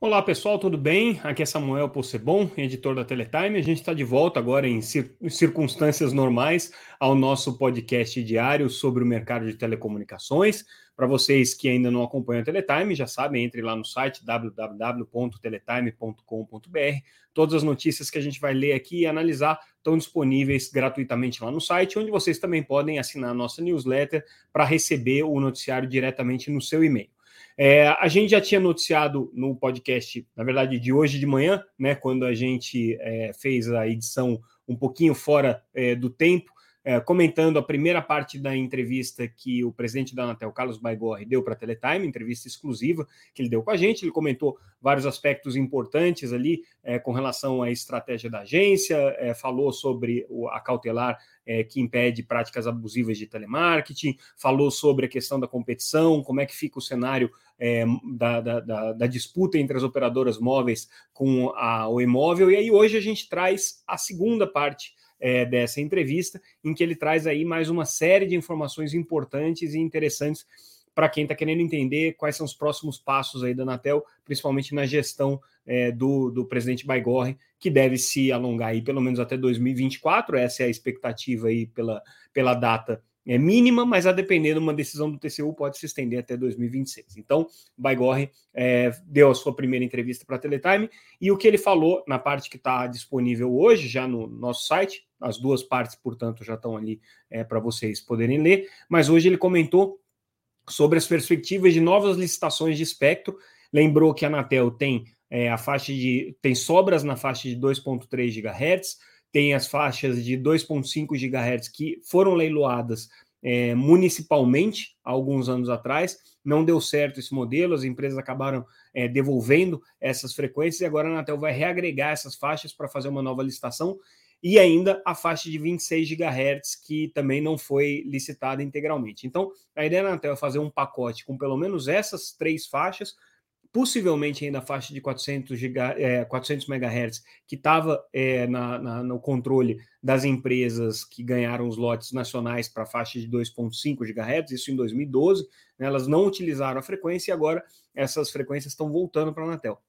Olá pessoal, tudo bem? Aqui é Samuel Possebon, editor da Teletime. A gente está de volta agora em circunstâncias normais ao nosso podcast diário sobre o mercado de telecomunicações. Para vocês que ainda não acompanham a Teletime, já sabem, entre lá no site www.teletime.com.br. Todas as notícias que a gente vai ler aqui e analisar estão disponíveis gratuitamente lá no site, onde vocês também podem assinar a nossa newsletter para receber o noticiário diretamente no seu e-mail. É, a gente já tinha noticiado no podcast, na verdade, de hoje de manhã, né, quando a gente é, fez a edição um pouquinho fora é, do tempo, é, comentando a primeira parte da entrevista que o presidente da Anatel, Carlos Baigorre, deu para a Teletime, entrevista exclusiva que ele deu com a gente. Ele comentou vários aspectos importantes ali é, com relação à estratégia da agência, é, falou sobre o, a cautelar é, que impede práticas abusivas de telemarketing, falou sobre a questão da competição, como é que fica o cenário é, da, da, da, da, disputa entre as operadoras móveis com a, o imóvel. E aí hoje a gente traz a segunda parte é, dessa entrevista, em que ele traz aí mais uma série de informações importantes e interessantes para quem está querendo entender quais são os próximos passos aí da Anatel, principalmente na gestão é, do, do presidente Baigorre, que deve se alongar aí pelo menos até 2024, essa é a expectativa aí pela, pela data é mínima, mas a depender de uma decisão do TCU pode se estender até 2026. Então, Baigorre é, deu a sua primeira entrevista para a Teletime e o que ele falou na parte que está disponível hoje, já no nosso site, as duas partes, portanto, já estão ali é, para vocês poderem ler, mas hoje ele comentou sobre as perspectivas de novas licitações de espectro. Lembrou que a Anatel tem é, a faixa de tem sobras na faixa de 2.3 GHz, tem as faixas de 2,5 GHz que foram leiloadas é, municipalmente alguns anos atrás. Não deu certo esse modelo, as empresas acabaram é, devolvendo essas frequências e agora a Anatel vai reagregar essas faixas para fazer uma nova licitação. E ainda a faixa de 26 GHz, que também não foi licitada integralmente. Então, a ideia da Anatel é fazer um pacote com pelo menos essas três faixas, possivelmente ainda a faixa de 400, giga, é, 400 MHz, que estava é, na, na, no controle das empresas que ganharam os lotes nacionais para a faixa de 2,5 GHz, isso em 2012, né, elas não utilizaram a frequência e agora essas frequências estão voltando para a Anatel.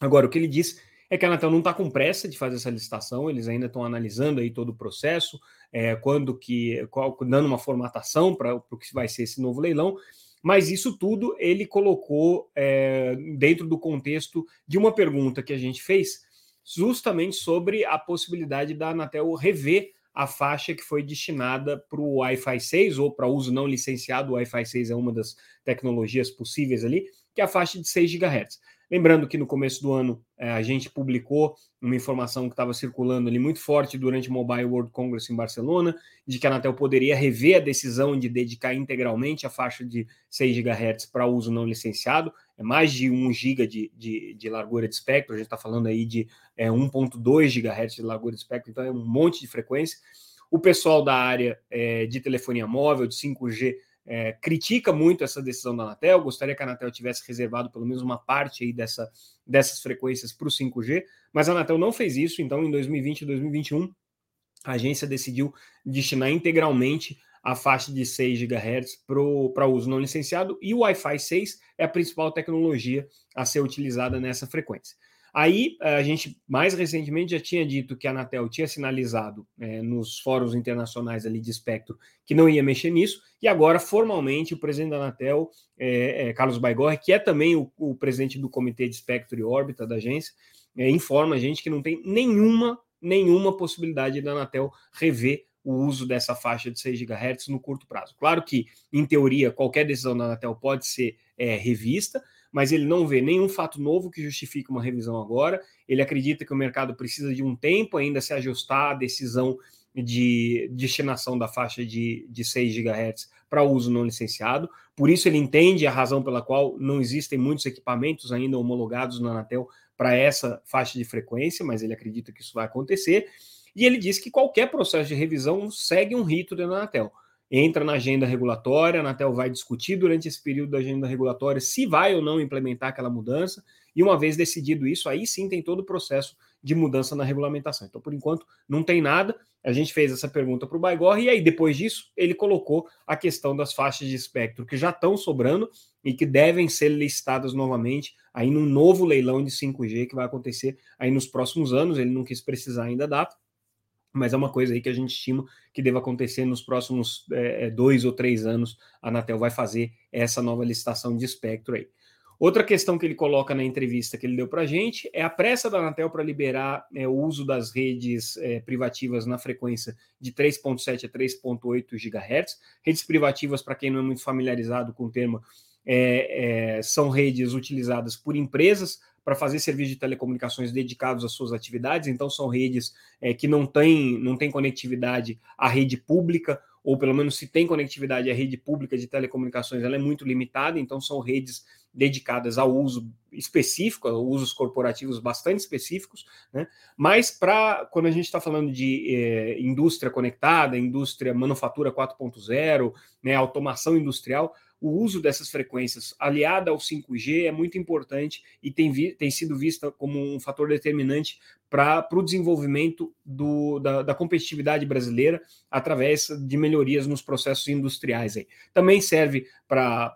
Agora, o que ele diz é que a Anatel não está com pressa de fazer essa licitação, eles ainda estão analisando aí todo o processo, é, quando que, qual, dando uma formatação para o que vai ser esse novo leilão, mas isso tudo ele colocou é, dentro do contexto de uma pergunta que a gente fez, justamente sobre a possibilidade da Anatel rever a faixa que foi destinada para o Wi-Fi 6 ou para uso não licenciado. O Wi-Fi 6 é uma das tecnologias possíveis ali, que é a faixa de 6 GHz. Lembrando que no começo do ano é, a gente publicou uma informação que estava circulando ali muito forte durante o Mobile World Congress em Barcelona, de que a Anatel poderia rever a decisão de dedicar integralmente a faixa de 6 GHz para uso não licenciado, é mais de 1 GB de, de, de largura de espectro, a gente está falando aí de é, 1.2 GHz de largura de espectro, então é um monte de frequência. O pessoal da área é, de telefonia móvel, de 5G, é, critica muito essa decisão da Anatel, gostaria que a Anatel tivesse reservado pelo menos uma parte aí dessa, dessas frequências para o 5G, mas a Anatel não fez isso, então em 2020 e 2021 a agência decidiu destinar integralmente a faixa de 6 GHz para uso não licenciado e o Wi-Fi 6 é a principal tecnologia a ser utilizada nessa frequência. Aí a gente mais recentemente já tinha dito que a Anatel tinha sinalizado é, nos fóruns internacionais ali de espectro que não ia mexer nisso, e agora formalmente o presidente da Anatel, é, é, Carlos Baigorre, que é também o, o, presidente do Comitê de Espectro e Órbita da agência, informa a gente que não tem nenhuma, nenhuma possibilidade da Anatel rever o uso dessa faixa de 6 GHz no curto prazo. Claro que, em teoria, qualquer decisão da Anatel pode ser revista, mas ele não vê nenhum fato novo que justifique uma revisão agora. Ele acredita que o mercado precisa de um tempo ainda se ajustar à decisão de destinação da faixa de, de 6 GHz para uso não licenciado. Por isso, ele entende a razão pela qual não existem muitos equipamentos ainda homologados na Anatel para essa faixa de frequência, mas ele acredita que isso vai acontecer. E ele diz que qualquer processo de revisão segue um rito da Anatel. Entra na agenda regulatória, a Anatel vai discutir durante esse período da agenda regulatória se vai ou não implementar aquela mudança, e uma vez decidido isso, aí sim tem todo o processo de mudança na regulamentação. Então, por enquanto, não tem nada. A gente fez essa pergunta para o Baigor, e aí, depois disso, ele colocou a questão das faixas de espectro que já estão sobrando e que devem ser listadas novamente aí num novo leilão de 5G que vai acontecer aí nos próximos anos. Ele não quis precisar ainda a data, mas é uma coisa aí que a gente estima que deva acontecer nos próximos é, dois ou três anos. A Anatel vai fazer essa nova licitação de espectro aí. Outra questão que ele coloca na entrevista que ele deu para a gente é a pressa da Anatel para liberar é, o uso das redes é, privativas na frequência de 3.7 a 3.8 GHz. Redes privativas, para quem não é muito familiarizado com o termo, é, são redes utilizadas por empresas para fazer serviço de telecomunicações dedicados às suas atividades, então são redes é, que não têm não tem conectividade à rede pública ou pelo menos se tem conectividade à rede pública de telecomunicações, ela é muito limitada, então são redes dedicadas ao uso específico, a usos corporativos bastante específicos, né? Mas para quando a gente está falando de eh, indústria conectada, indústria manufatura 4.0, né, automação industrial, o uso dessas frequências aliada ao 5G é muito importante e tem, vi, tem sido vista como um fator determinante para o desenvolvimento do, da, da, competitividade brasileira através de melhorias nos processos industriais. Aí. Também serve para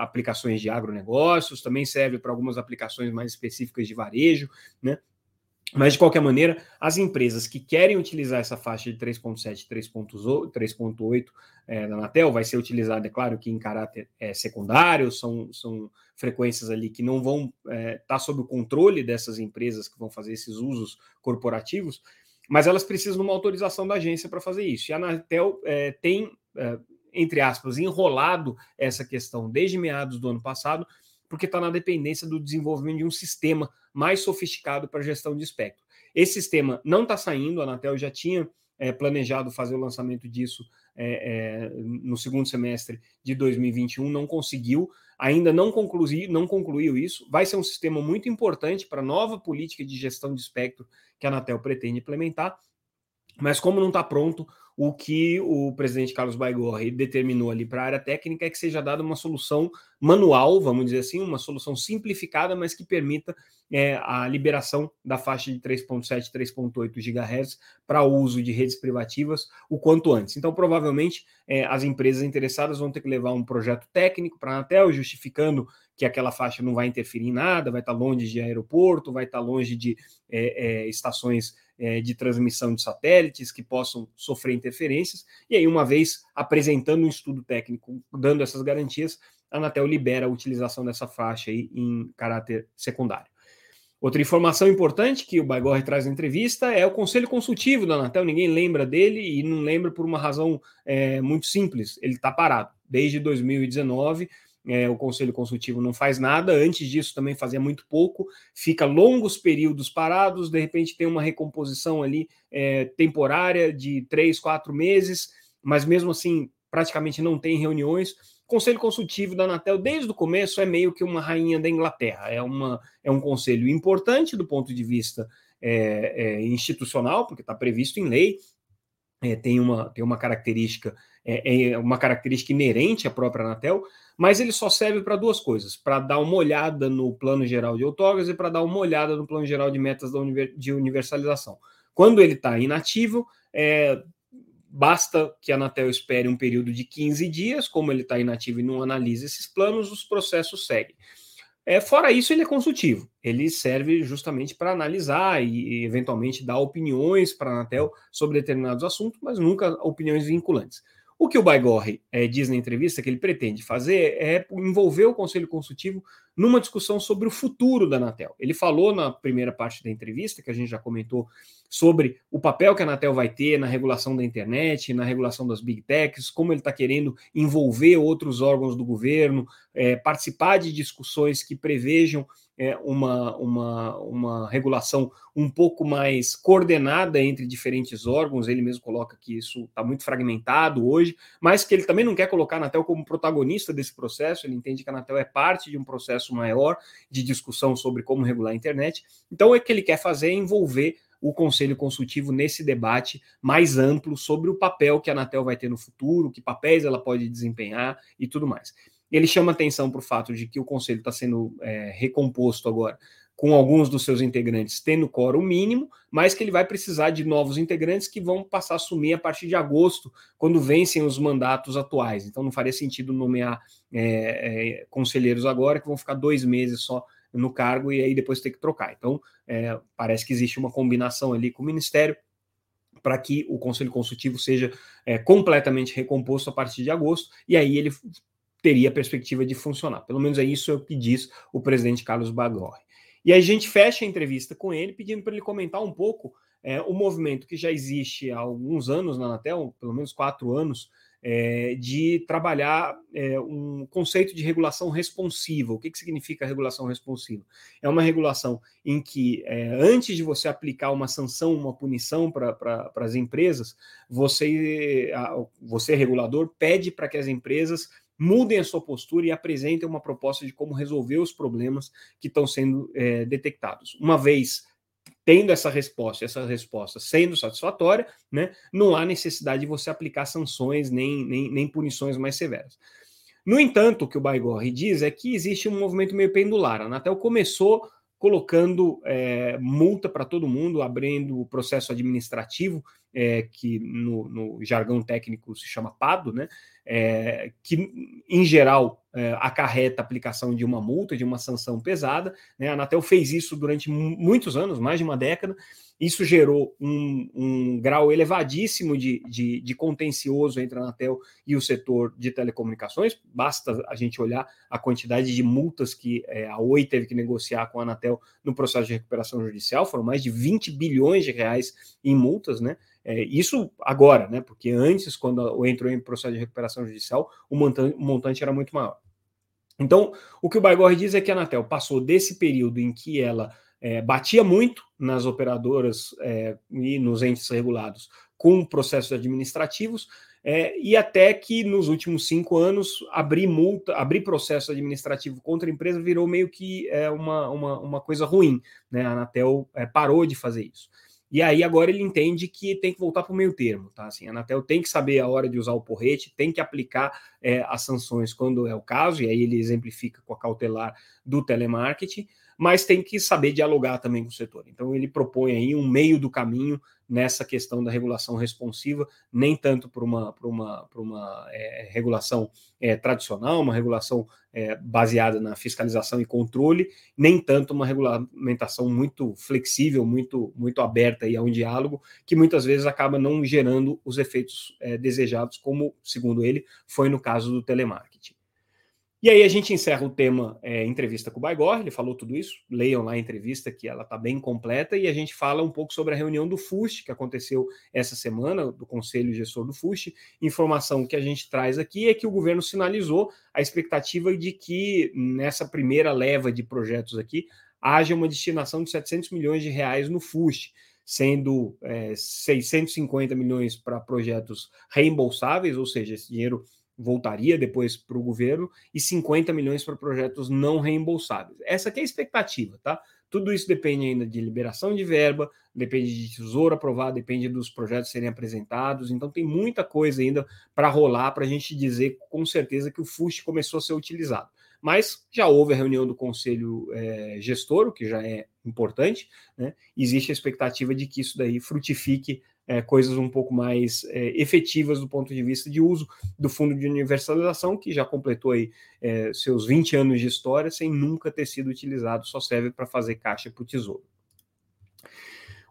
aplicações de agronegócios, também serve para algumas aplicações mais específicas de varejo, né? Mas, de qualquer maneira, as empresas que querem utilizar essa faixa de 3.7, 3.8 é, da Anatel, vai ser utilizada, é claro, que em caráter é, secundário, são, são frequências ali que não vão estar é, tá sob o controle dessas empresas que vão fazer esses usos corporativos, mas elas precisam de uma autorização da agência para fazer isso. E a Anatel é, tem, entre aspas, enrolado essa questão desde meados do ano passado, porque está na dependência do desenvolvimento de um sistema mais sofisticado para gestão de espectro. Esse sistema não está saindo, a Anatel já tinha é, planejado fazer o lançamento disso é, é, no segundo semestre de 2021, não conseguiu, ainda não, conclui, não concluiu isso. Vai ser um sistema muito importante para a nova política de gestão de espectro que a Anatel pretende implementar, mas como não está pronto, o que o presidente Carlos Baigorre determinou ali para a área técnica é que seja dada uma solução manual, vamos dizer assim, uma solução simplificada, mas que permita é, a liberação da faixa de 3.7, 3.8 GHz para uso de redes privativas o quanto antes. Então, provavelmente, é, as empresas interessadas vão ter que levar um projeto técnico para a Anatel, justificando que aquela faixa não vai interferir em nada, vai estar longe de aeroporto, vai estar longe de é, é estações é, de transmissão de satélites que possam sofrer interferências. E aí, uma vez apresentando um estudo técnico, dando essas garantias, a Anatel libera a utilização dessa faixa aí em caráter secundário. Outra informação importante que o Baigorre traz na entrevista é o conselho consultivo da Anatel. Ninguém lembra dele e não lembra por uma razão é, muito simples. Ele está parado. Desde 2019, é, o conselho consultivo não faz nada. Antes disso, também fazia muito pouco. Fica longos períodos parados. De repente, tem uma recomposição ali é, temporária de três, quatro meses. Mas mesmo assim, praticamente não tem reuniões Conselho Consultivo da Anatel, desde o começo, é meio que uma rainha da Inglaterra. É, uma, é um conselho importante do ponto de vista é, é, institucional, porque está previsto em lei, é, tem, uma, tem uma característica, é, é, uma característica inerente à própria Anatel, mas ele só serve para duas coisas: para dar uma olhada no plano geral de outorgas e para dar uma olhada no plano geral de metas de universalização. Quando ele está inativo, é, Basta que a Anatel espere um período de 15 dias, como ele está inativo e não analisa esses planos, os processos seguem. É, fora isso, ele é consultivo. Ele serve justamente para analisar e, e, eventualmente, dar opiniões para a Anatel sobre determinados assuntos, mas nunca opiniões vinculantes. O que o Baigorre é, diz na entrevista que ele pretende fazer é envolver o Conselho Consultivo numa discussão sobre o futuro da Anatel. Ele falou na primeira parte da entrevista, que a gente já comentou, sobre o papel que a Anatel vai ter na regulação da internet, na regulação das big techs, como ele está querendo envolver outros órgãos do governo, é, participar de discussões que prevejam é, uma, uma, uma regulação um pouco mais coordenada entre diferentes órgãos. Ele mesmo coloca que isso está muito fragmentado hoje, mas que ele também não quer colocar a Anatel como protagonista desse processo. Ele entende que a Anatel é parte de um processo maior de discussão sobre como regular a internet. Então, o que ele quer fazer é envolver o Conselho Consultivo nesse debate mais amplo sobre o papel que a Anatel vai ter no futuro, que papéis ela pode desempenhar e tudo mais. Ele chama atenção para o fato de que o Conselho está sendo é, recomposto agora com alguns dos seus integrantes tendo quórum mínimo, mas que ele vai precisar de novos integrantes que vão passar a assumir a partir de agosto, quando vencem os mandatos atuais. Então não faria sentido nomear é, é, conselheiros agora, que vão ficar dois meses só no cargo e aí depois ter que trocar. Então é, parece que existe uma combinação ali com o Ministério para que o Conselho Consultivo seja é, completamente recomposto a partir de agosto, e aí ele teria a perspectiva de funcionar. Pelo menos é isso que diz o presidente Carlos Bagorre. E a gente fecha a entrevista com ele, pedindo para ele comentar um pouco é, o movimento que já existe há alguns anos na Anatel, pelo menos quatro anos, é, de trabalhar é, um conceito de regulação responsiva. O que, que significa regulação responsiva? É uma regulação em que, é, antes de você aplicar uma sanção, uma punição para as empresas, você, a, você, regulador, pede para que as empresas mudem a sua postura e apresentem uma proposta de como resolver os problemas que estão sendo é, detectados. Uma vez tendo essa resposta, essa resposta sendo satisfatória, né, não há necessidade de você aplicar sanções nem, nem, nem punições mais severas. No entanto, o que o Baigorre diz é que existe um movimento meio pendular. A Anatel começou colocando é, multa para todo mundo, abrindo o processo administrativo, é, que no, no, jargão técnico se chama PADO, né? É, que em geral é, acarreta a aplicação de uma multa, de uma sanção pesada. Né? A Anatel fez isso durante muitos anos, mais de uma década, isso gerou um, um grau elevadíssimo de, de, de, contencioso entre a Anatel e o setor de telecomunicações. Basta a gente olhar a quantidade de multas que é, a Oi teve que negociar com a Anatel no processo de recuperação judicial. Foram mais de 20 bilhões de reais em multas, né? É, isso agora, né? Porque antes, quando entrou em processo de recuperação judicial, o montante, o montante era muito maior. Então, o que o Baigorre diz é que a Anatel passou desse período em que ela é, batia muito nas operadoras é, e nos entes regulados com processos administrativos, é, e até que nos últimos cinco anos abrir multa, abrir processo administrativo contra a empresa virou meio que é, uma, uma, uma coisa ruim. Né? A Anatel é, parou de fazer isso. E aí agora ele entende que tem que voltar para o meio termo, tá? Assim, a Anatel tem que saber a hora de usar o porrete, tem que aplicar é, as sanções quando é o caso, e aí ele exemplifica com a cautelar do telemarketing, mas tem que saber dialogar também com o setor. Então, ele propõe aí um meio do caminho nessa questão da regulação responsiva, nem tanto para uma, por uma, por uma é, regulação é, tradicional, uma regulação é, baseada na fiscalização e controle, nem tanto uma regulamentação muito flexível, muito, muito aberta aí a um diálogo, que muitas vezes acaba não gerando os efeitos é, desejados, como, segundo ele, foi no caso do telemarketing. E aí a gente encerra o tema é, entrevista com o Baigor, ele falou tudo isso, leiam lá a entrevista que ela está bem completa, e a gente fala um pouco sobre a reunião do FUST, que aconteceu essa semana, do Conselho Gestor do FUST. Informação que a gente traz aqui é que o governo sinalizou a expectativa de que nessa primeira leva de projetos aqui haja uma destinação de 700 milhões de reais no FUST, sendo é, 650 milhões para projetos reembolsáveis, ou seja, esse dinheiro voltaria depois para o governo e 50 milhões para projetos não reembolsáveis. Essa é a expectativa, tá? Tudo isso depende ainda de liberação de verba, depende de tesouro aprovado, depende dos projetos serem apresentados. Então tem muita coisa ainda para rolar para a gente dizer com certeza que o FUST começou a ser utilizado. Mas já houve a reunião do conselho é, gestor, o que já é importante, né? Existe a expectativa de que isso daí frutifique é, coisas um pouco mais é, efetivas do ponto de vista de uso do fundo de universalização, que já completou aí, é, seus 20 anos de história sem nunca ter sido utilizado, só serve para fazer caixa para o tesouro.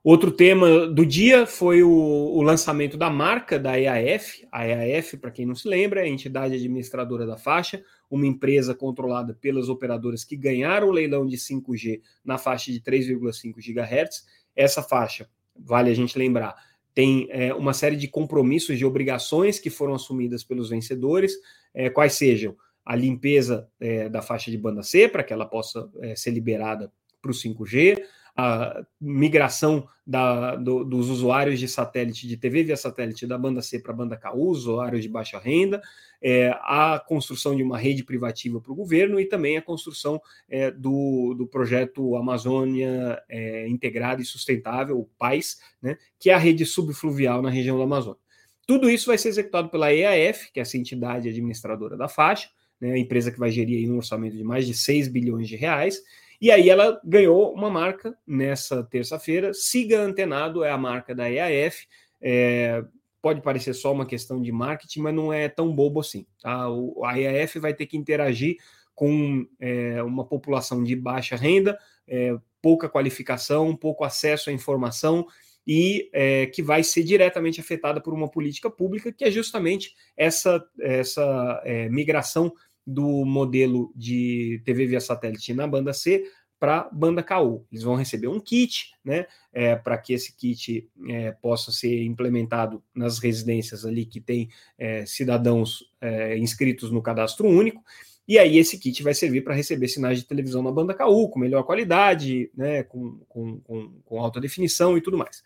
Outro tema do dia foi o, o, lançamento da marca da EAF. A EAF, para quem não se lembra, é a entidade administradora da faixa, uma empresa controlada pelas operadoras que ganharam o leilão de 5G na faixa de 3,5 GHz. Essa faixa, vale a gente lembrar, tem é, uma série de compromissos, de obrigações que foram assumidas pelos vencedores, é, quais sejam a limpeza é, da faixa de banda C, para que ela possa é, ser liberada para o 5G, a migração da, do, dos usuários de satélite, de TV via satélite da banda C para a banda KU, usuários de baixa renda, é, a construção de uma rede privativa para o governo e também a construção é, do, do projeto Amazônia é, e Sustentável, o PAIS, né, que é a rede subfluvial na região da Amazônia. Tudo isso vai ser executado pela EAF, que é essa entidade administradora da faixa, né, a empresa que vai gerir um orçamento de mais de 6 bilhões de reais, e aí ela ganhou uma marca nessa terça-feira. Siga Antenado é a marca da EAF. É, pode parecer só uma questão de marketing, mas não é tão bobo assim. Tá? O, a EAF vai ter que interagir com é, uma população de baixa renda, é, pouca qualificação, pouco acesso à informação e é, que vai ser diretamente afetada por uma política pública que é justamente essa, essa é, migração do modelo de TV via satélite na banda C para banda KU. Eles vão receber um kit, né, é, para que esse kit é, possa ser implementado nas residências ali que tem é, cidadãos é, inscritos no cadastro único. E aí esse kit vai servir para receber sinais de televisão na banda KU com melhor qualidade, né, com, com, com, com alta definição e tudo mais.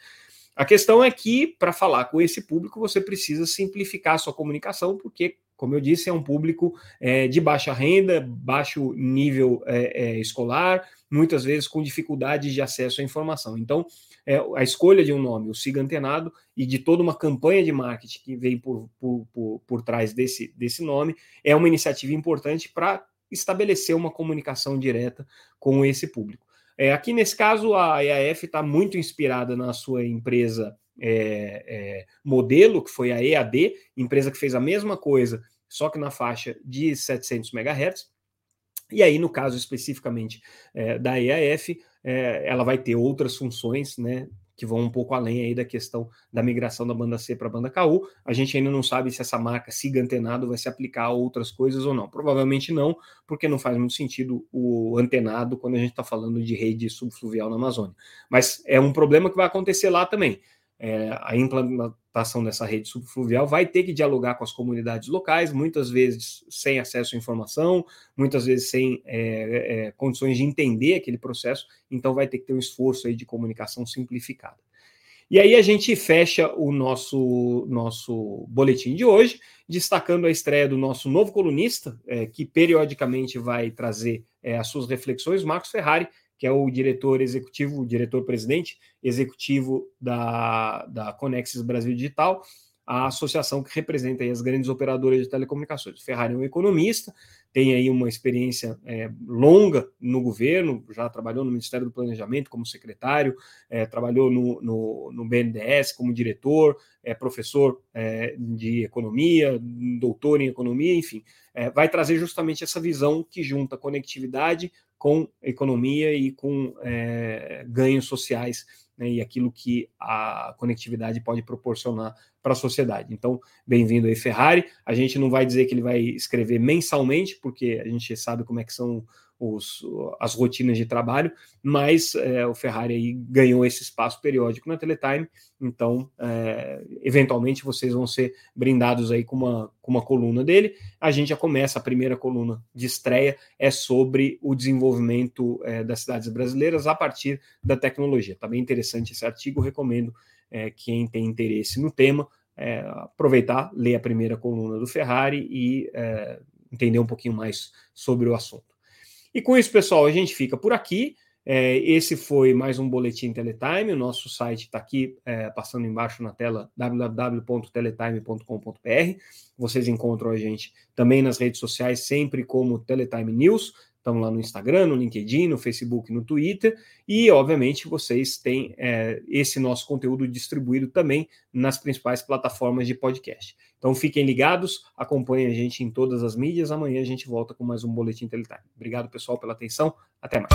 A questão é que, para falar com esse público, você precisa simplificar a sua comunicação, porque como eu disse, é um público é, de baixa renda, baixo nível é, é, escolar, muitas vezes com dificuldades de acesso à informação. Então, é, a escolha de um nome, o Siga Antenado, e de toda uma campanha de marketing que vem por, por, por, por trás desse, desse nome, é uma iniciativa importante para estabelecer uma comunicação direta com esse público. É, aqui nesse caso, a EAF está muito inspirada na sua empresa é, é, modelo, que foi a EAD, empresa que fez a mesma coisa, só que na faixa de 700 MHz. E aí, no caso especificamente é, da EAF, é, ela vai ter outras funções, né, que vão um pouco além aí da questão da migração da banda C para a banda KU. A gente ainda não sabe se essa marca siga antenado vai se aplicar a outras coisas ou não. Provavelmente não, porque não faz muito sentido o antenado quando a gente está falando de rede subfluvial na Amazônia. Mas é um problema que vai acontecer lá também é, a implantação dessa rede subfluvial vai ter que dialogar com as comunidades locais, muitas vezes sem acesso à informação, muitas vezes sem é, é, condições de entender aquele processo, então vai ter que ter um esforço aí de comunicação simplificada. E aí a gente fecha o nosso, nosso boletim de hoje, destacando a estreia do nosso novo colunista, é, que periodicamente vai trazer é, as suas reflexões, Marcos Ferrari, que é o diretor executivo, diretor-presidente executivo da, da Conexis Brasil Digital, a associação que representa as grandes operadoras de telecomunicações. O Ferrari é um economista, tem aí uma experiência é, longa no governo, já trabalhou no Ministério do Planejamento como secretário, é, trabalhou no, no, no, BNDES como diretor, é professor é, de economia, doutor em economia, enfim, é, vai trazer justamente essa visão que junta conectividade com economia e com é, ganhos sociais né, e aquilo que a conectividade pode proporcionar para a sociedade. Então, bem-vindo aí, Ferrari. A gente não vai dizer que ele vai escrever mensalmente, porque a gente sabe como é que são os, as rotinas de trabalho, mas é, o Ferrari aí ganhou esse espaço periódico na Teletime, então é, eventualmente vocês vão ser brindados aí com uma, com uma coluna dele. A gente já começa, a primeira coluna de estreia é sobre o desenvolvimento é, das cidades brasileiras a partir da tecnologia. Está bem interessante esse artigo, recomendo é, quem tem interesse no tema é, aproveitar, ler a primeira coluna do Ferrari e é, entender um pouquinho mais sobre o assunto. E com isso, pessoal, a gente fica por aqui. É, esse foi mais um Boletim Teletime. O nosso site está aqui é, passando embaixo na tela www.teletime.com.br. Vocês encontram a gente também nas redes sociais, sempre como Teletime News. Estamos lá no Instagram, no LinkedIn, no Facebook, no Twitter. E, obviamente, vocês têm é, esse nosso conteúdo distribuído também nas principais plataformas de podcast. Então, fiquem ligados, acompanhem a gente em todas as mídias. Amanhã a gente volta com mais um Boletim Teletime. Obrigado, pessoal, pela atenção. Até mais.